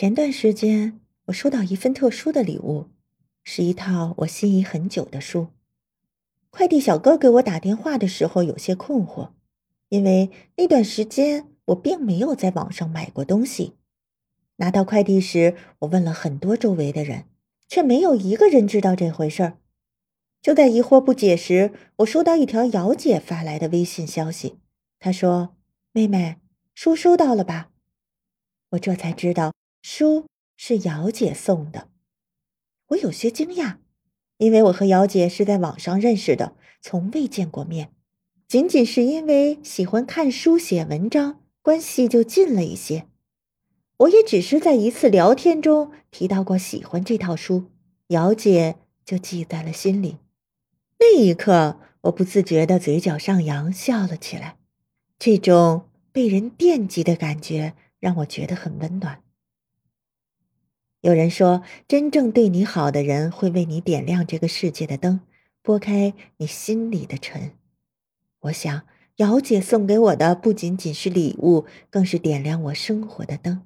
前段时间，我收到一份特殊的礼物，是一套我心仪很久的书。快递小哥给我打电话的时候有些困惑，因为那段时间我并没有在网上买过东西。拿到快递时，我问了很多周围的人，却没有一个人知道这回事儿。就在疑惑不解时，我收到一条姚姐发来的微信消息，她说：“妹妹，书收到了吧？”我这才知道。书是姚姐送的，我有些惊讶，因为我和姚姐是在网上认识的，从未见过面。仅仅是因为喜欢看书、写文章，关系就近了一些。我也只是在一次聊天中提到过喜欢这套书，姚姐就记在了心里。那一刻，我不自觉的嘴角上扬，笑了起来。这种被人惦记的感觉让我觉得很温暖。有人说，真正对你好的人会为你点亮这个世界的灯，拨开你心里的尘。我想，姚姐送给我的不仅仅是礼物，更是点亮我生活的灯。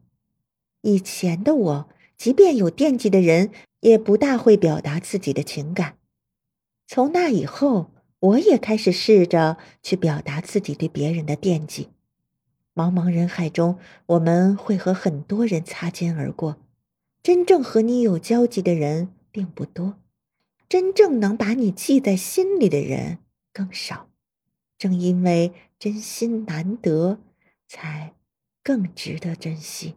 以前的我，即便有惦记的人，也不大会表达自己的情感。从那以后，我也开始试着去表达自己对别人的惦记。茫茫人海中，我们会和很多人擦肩而过。真正和你有交集的人并不多，真正能把你记在心里的人更少。正因为真心难得，才更值得珍惜。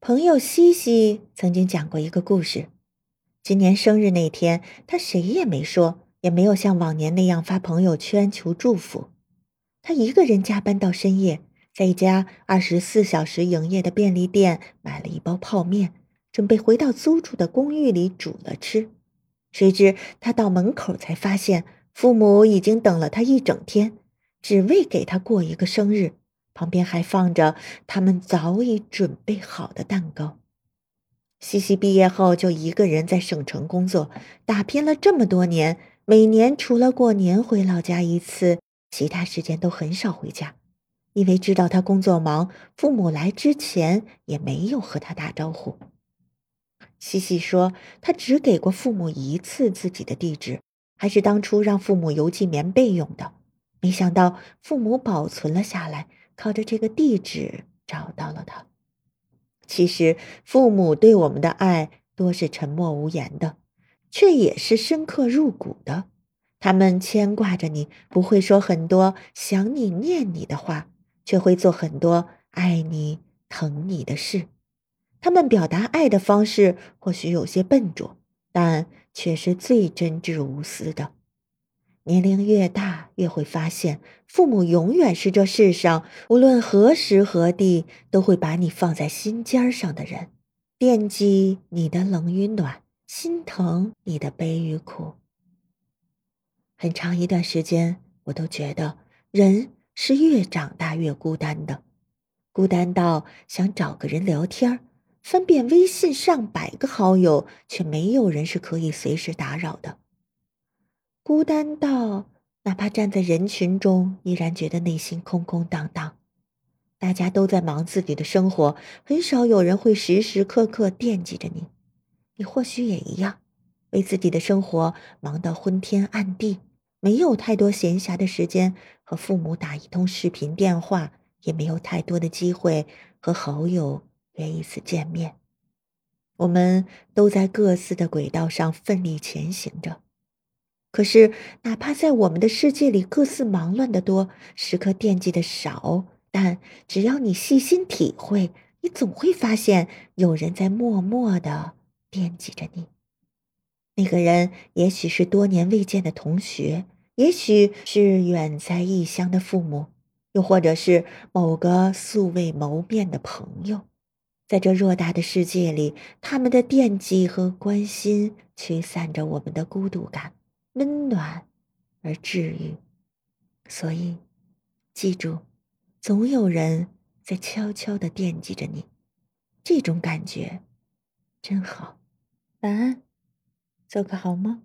朋友西西曾经讲过一个故事：今年生日那天，他谁也没说，也没有像往年那样发朋友圈求祝福，他一个人加班到深夜。在一家二十四小时营业的便利店买了一包泡面，准备回到租住的公寓里煮了吃。谁知他到门口才发现，父母已经等了他一整天，只为给他过一个生日。旁边还放着他们早已准备好的蛋糕。西西毕业后就一个人在省城工作，打拼了这么多年，每年除了过年回老家一次，其他时间都很少回家。因为知道他工作忙，父母来之前也没有和他打招呼。西西说，他只给过父母一次自己的地址，还是当初让父母邮寄棉被用的。没想到父母保存了下来，靠着这个地址找到了他。其实父母对我们的爱多是沉默无言的，却也是深刻入骨的。他们牵挂着你，不会说很多想你、念你的话。却会做很多爱你、疼你的事。他们表达爱的方式或许有些笨拙，但却是最真挚无私的。年龄越大，越会发现，父母永远是这世上无论何时何地都会把你放在心尖上的人，惦记你的冷与暖，心疼你的悲与苦。很长一段时间，我都觉得人。是越长大越孤单的，孤单到想找个人聊天翻遍微信上百个好友，却没有人是可以随时打扰的。孤单到哪怕站在人群中，依然觉得内心空空荡荡。大家都在忙自己的生活，很少有人会时时刻刻惦记着你。你或许也一样，为自己的生活忙到昏天暗地。没有太多闲暇的时间和父母打一通视频电话，也没有太多的机会和好友约一次见面。我们都在各自的轨道上奋力前行着，可是哪怕在我们的世界里各自忙乱的多，时刻惦记的少，但只要你细心体会，你总会发现有人在默默的惦记着你。那个人也许是多年未见的同学。也许是远在异乡的父母，又或者是某个素未谋面的朋友，在这偌大的世界里，他们的惦记和关心驱散着我们的孤独感，温暖而治愈。所以，记住，总有人在悄悄的惦记着你，这种感觉真好。晚安，做个好梦。